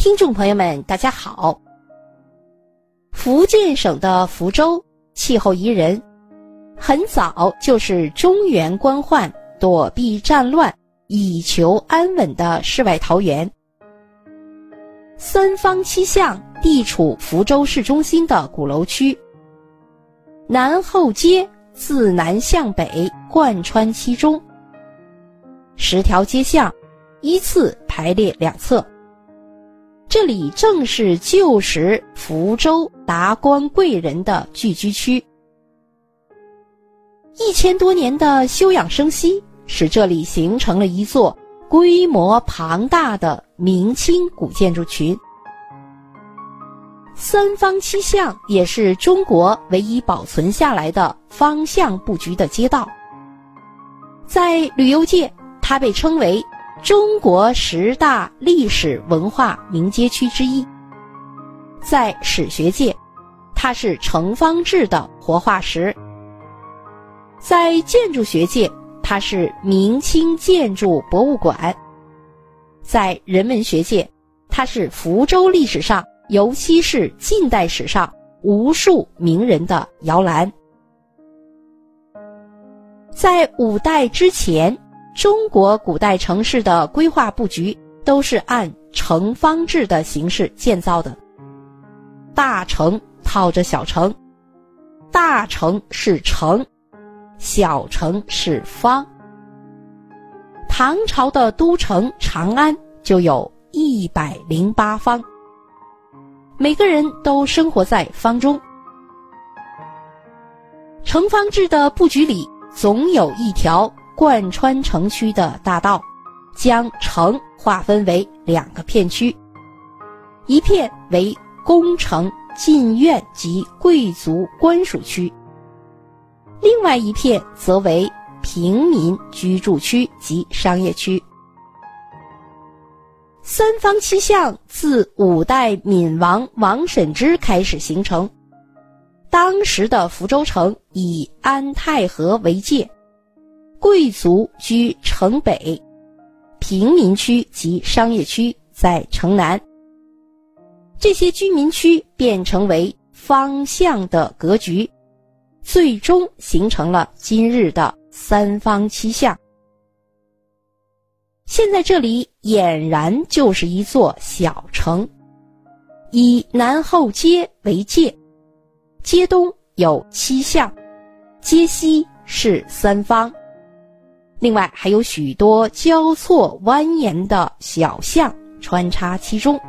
听众朋友们，大家好。福建省的福州气候宜人，很早就是中原官宦躲避战乱、以求安稳的世外桃源。三坊七巷地处福州市中心的鼓楼区，南后街自南向北贯穿其中，十条街巷依次排列两侧。这里正是旧时福州达官贵人的聚居区，一千多年的休养生息，使这里形成了一座规模庞大的明清古建筑群。三坊七巷也是中国唯一保存下来的方向布局的街道，在旅游界，它被称为。中国十大历史文化名街区之一，在史学界，它是城方志的活化石；在建筑学界，它是明清建筑博物馆；在人文学界，它是福州历史上，尤其是近代史上无数名人的摇篮。在五代之前。中国古代城市的规划布局都是按城方制的形式建造的，大城套着小城，大城是城，小城是方。唐朝的都城长安就有一百零八方，每个人都生活在方中。城方制的布局里总有一条。贯穿城区的大道，将城划分为两个片区，一片为宫城、禁院及贵族官署区，另外一片则为平民居住区及商业区。三坊七巷自五代闽王王审知开始形成，当时的福州城以安泰河为界。贵族居城北，平民区及商业区在城南。这些居民区变成为方向的格局，最终形成了今日的三坊七巷。现在这里俨然就是一座小城，以南后街为界，街东有七巷，街西是三方。另外还有许多交错蜿蜒的小巷穿插其中。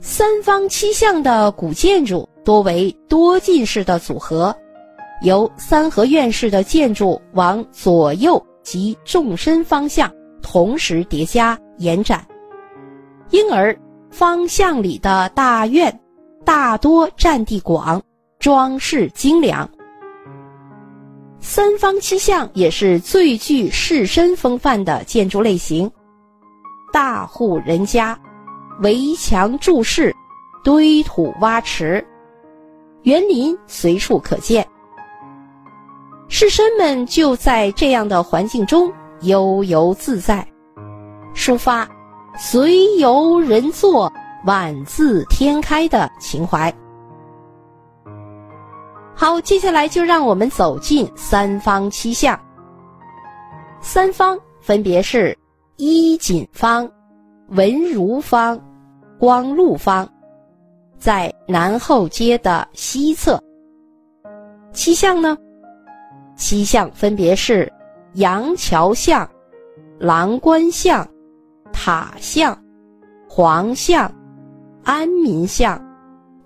三坊七巷的古建筑多为多进式的组合，由三合院式的建筑往左右及纵深方向同时叠加延展，因而方向里的大院大多占地广，装饰精良。三坊七巷也是最具士绅风范的建筑类型，大户人家，围墙筑室，堆土挖池，园林随处可见。士绅们就在这样的环境中悠游自在，抒发“随游人作，晚自天开”的情怀。好，接下来就让我们走进三坊七巷。三坊分别是衣锦坊、文如坊、光禄坊，在南后街的西侧。七巷呢，七巷分别是杨桥巷、郎官巷、塔巷、黄巷、安民巷、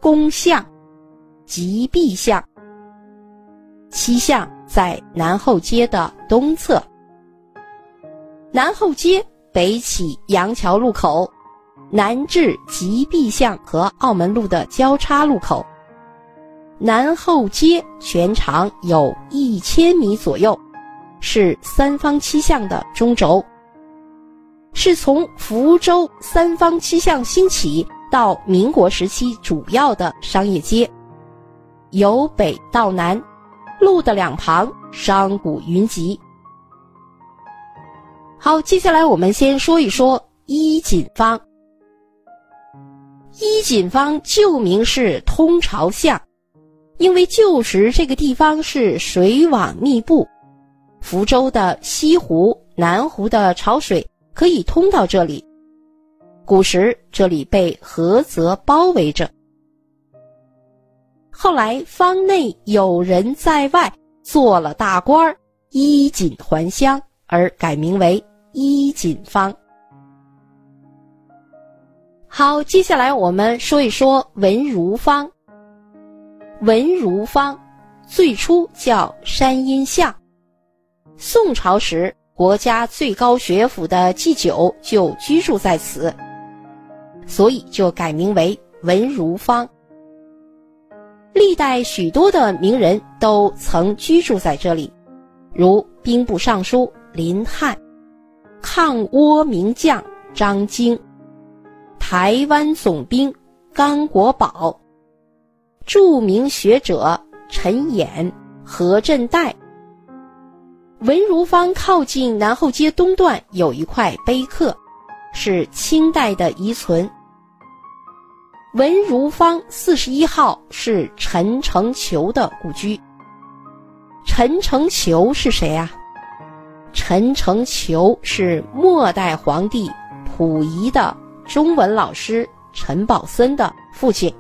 公巷、吉壁巷。七巷在南后街的东侧。南后街北起杨桥路口，南至吉壁巷和澳门路的交叉路口。南后街全长有一千米左右，是三坊七巷的中轴。是从福州三坊七巷兴起到民国时期主要的商业街，由北到南。路的两旁，商贾云集。好，接下来我们先说一说衣锦坊衣锦坊旧名是通朝巷，因为旧时这个地方是水网密布，福州的西湖、南湖的潮水可以通到这里。古时这里被菏泽包围着，后来坊内有人在外做了大官儿，衣锦还乡，而改名为衣锦坊。好，接下来我们说一说文如坊。文如坊最初叫山阴巷，宋朝时国家最高学府的祭酒就居住在此，所以就改名为文如坊。历代许多的名人都曾居住在这里，如兵部尚书林翰、抗倭名将张经。台湾总兵甘国宝，著名学者陈衍、何振岱。文如坊靠近南后街东段有一块碑刻，是清代的遗存。文如坊四十一号是陈承球的故居。陈承球是谁啊？陈承球是末代皇帝溥仪的。中文老师陈宝森的父亲，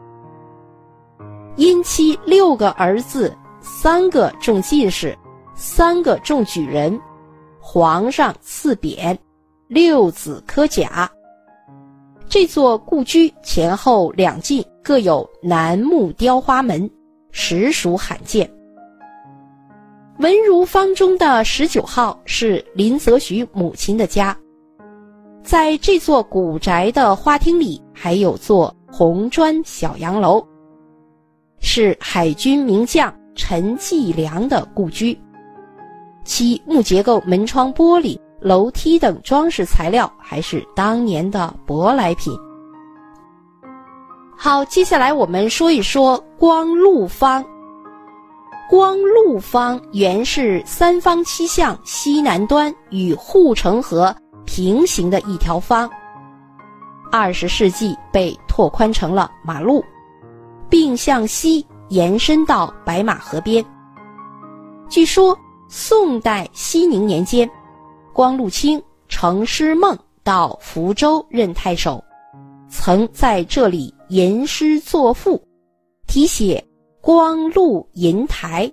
因妻六个儿子，三个中进士，三个中举人，皇上赐匾，六子科甲。这座故居前后两进各有楠木雕花门，实属罕见。文如坊中的十九号是林则徐母亲的家。在这座古宅的花厅里，还有座红砖小洋楼，是海军名将陈继良的故居。其木结构门窗、玻璃、楼梯等装饰材料还是当年的舶来品。好，接下来我们说一说光禄坊。光禄坊原是三坊七巷西南端与护城河。平行的一条方，二十世纪被拓宽成了马路，并向西延伸到白马河边。据说宋代熙宁年间，光禄卿程师孟到福州任太守，曾在这里吟诗作赋，题写“光禄银台”，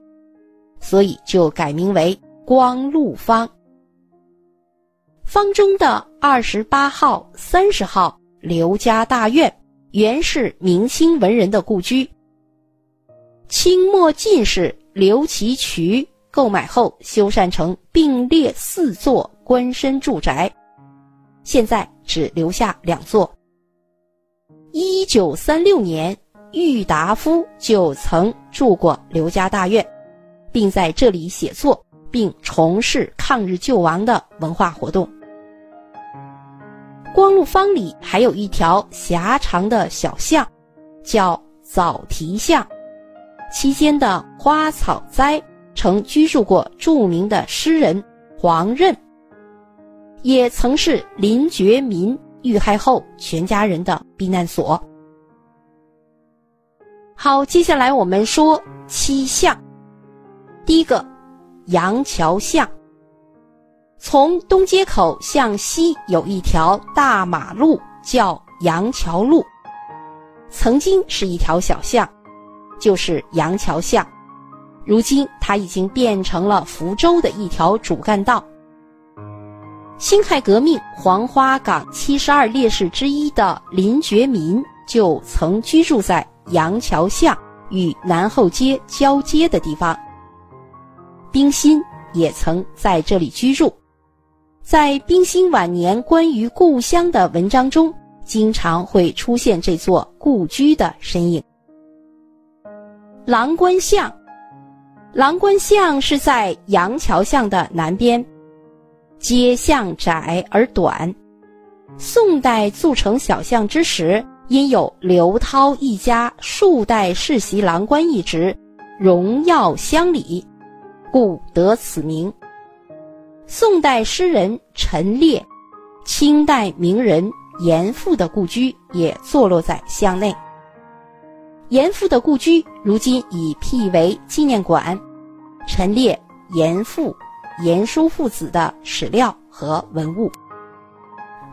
所以就改名为光禄坊。方中的二十八号、三十号刘家大院，原是明清文人的故居。清末进士刘其渠购买后修缮成并列四座官绅住宅，现在只留下两座。一九三六年，郁达夫就曾住过刘家大院，并在这里写作，并从事抗日救亡的文化活动。光禄坊里还有一条狭长的小巷，叫枣堤巷，期间的花草栽曾居住过著名的诗人黄任，也曾是林觉民遇害后全家人的避难所。好，接下来我们说七巷，第一个杨桥巷。从东街口向西有一条大马路，叫杨桥路，曾经是一条小巷，就是杨桥巷。如今它已经变成了福州的一条主干道。辛亥革命黄花岗七十二烈士之一的林觉民就曾居住在杨桥巷与南后街交接的地方。冰心也曾在这里居住。在冰心晚年关于故乡的文章中，经常会出现这座故居的身影。郎官巷，郎官巷是在杨桥巷的南边，街巷窄而短。宋代筑成小巷之时，因有刘涛一家数代世袭郎官一职，荣耀乡里，故得此名。宋代诗人陈烈，清代名人严复的故居也坐落在巷内。严复的故居如今已辟为纪念馆，陈列严复、严叔父子的史料和文物。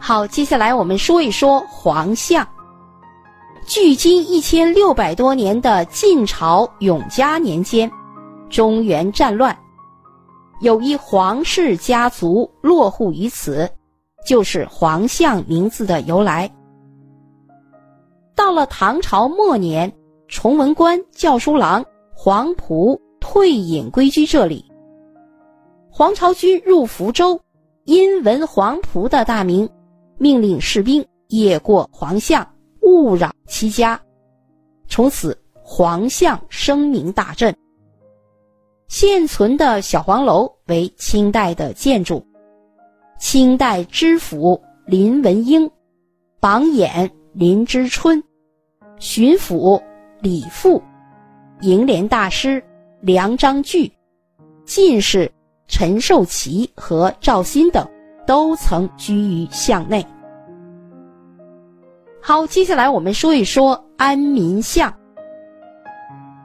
好，接下来我们说一说黄象。距今一千六百多年的晋朝永嘉年间，中原战乱，有一黄氏家族落户于此，就是黄象名字的由来。到了唐朝末年，崇文官教书郎黄埔退隐归居这里。黄巢军入福州，因闻黄埔的大名，命令士兵夜过黄巷。勿扰其家，从此黄巷声名大振。现存的小黄楼为清代的建筑，清代知府林文英、榜眼林之春、巡抚李富、楹联大师梁章钜、进士陈寿奇和赵鑫等，都曾居于巷内。好，接下来我们说一说安民巷。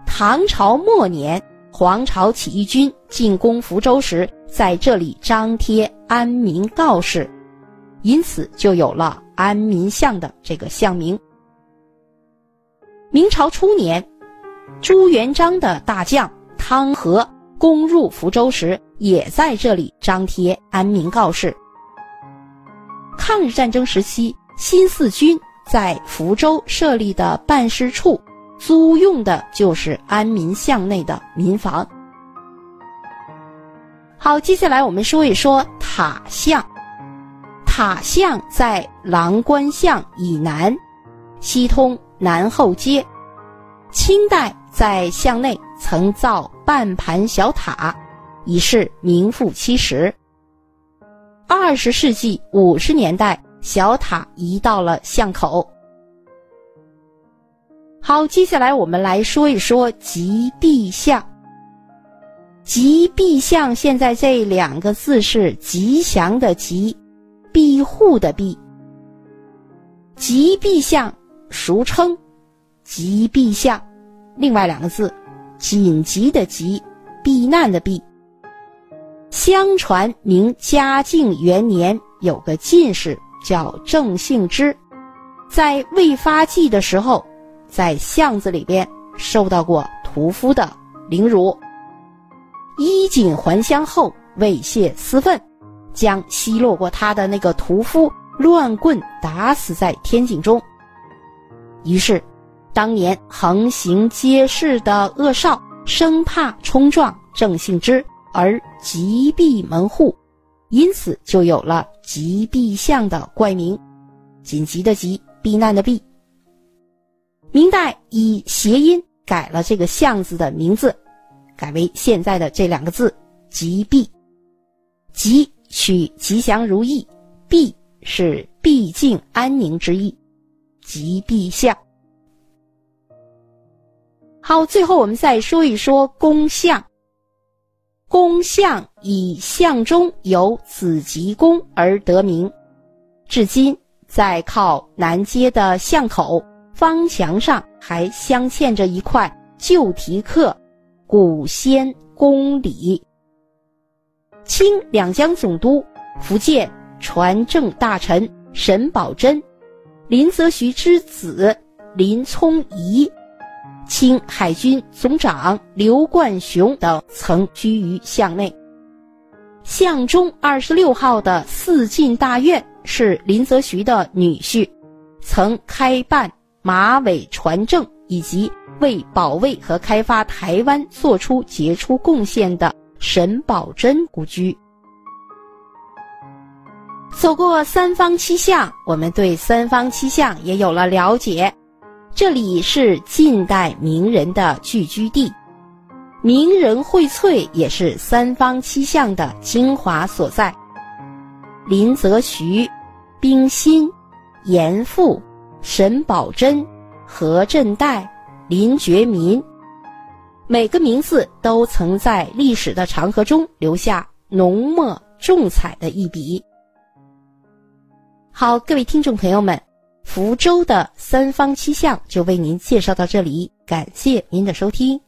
唐朝末年，黄巢起义军进攻福州时，在这里张贴安民告示，因此就有了安民巷的这个巷名。明朝初年，朱元璋的大将汤和攻入福州时，也在这里张贴安民告示。抗日战争时期，新四军。在福州设立的办事处，租用的就是安民巷内的民房。好，接下来我们说一说塔巷。塔巷在郎官巷以南，西通南后街。清代在巷内曾造半盘小塔，已是名副其实。二十世纪五十年代。小塔移到了巷口。好，接下来我们来说一说吉壁巷。吉壁巷现在这两个字是吉祥的吉，庇护的庇。吉壁巷俗称急避巷，另外两个字紧急的急，避难的避。相传明嘉靖元年有个进士。叫郑幸之，在未发迹的时候，在巷子里边受到过屠夫的凌辱，衣锦还乡后未泄私愤，将奚落过他的那个屠夫乱棍打死在天井中。于是，当年横行街市的恶少生怕冲撞郑信之而急闭门户。因此就有了急避巷的怪名，紧急的急，避难的避。明代以谐音改了这个巷子的名字，改为现在的这两个字“急避”。吉取吉祥如意，避是毕竟安宁之意，吉避巷。好，最后我们再说一说宫巷。宫巷以巷中有紫极宫而得名，至今在靠南街的巷口方墙上还镶嵌着一块旧题刻“古仙宫里”。清两江总督、福建传政大臣沈葆桢、林则徐之子林聪仪。清海军总长刘冠雄等曾居于巷内。巷中二十六号的四进大院是林则徐的女婿，曾开办马尾船政以及为保卫和开发台湾做出杰出贡献的沈葆桢故居。走过三坊七巷，我们对三坊七巷也有了了解。这里是近代名人的聚居地，名人荟萃也是三坊七巷的精华所在。林则徐、冰心、严复、沈葆桢、何振岱、林觉民，每个名字都曾在历史的长河中留下浓墨重彩的一笔。好，各位听众朋友们，福州的三方七巷就为您介绍到这里，感谢您的收听。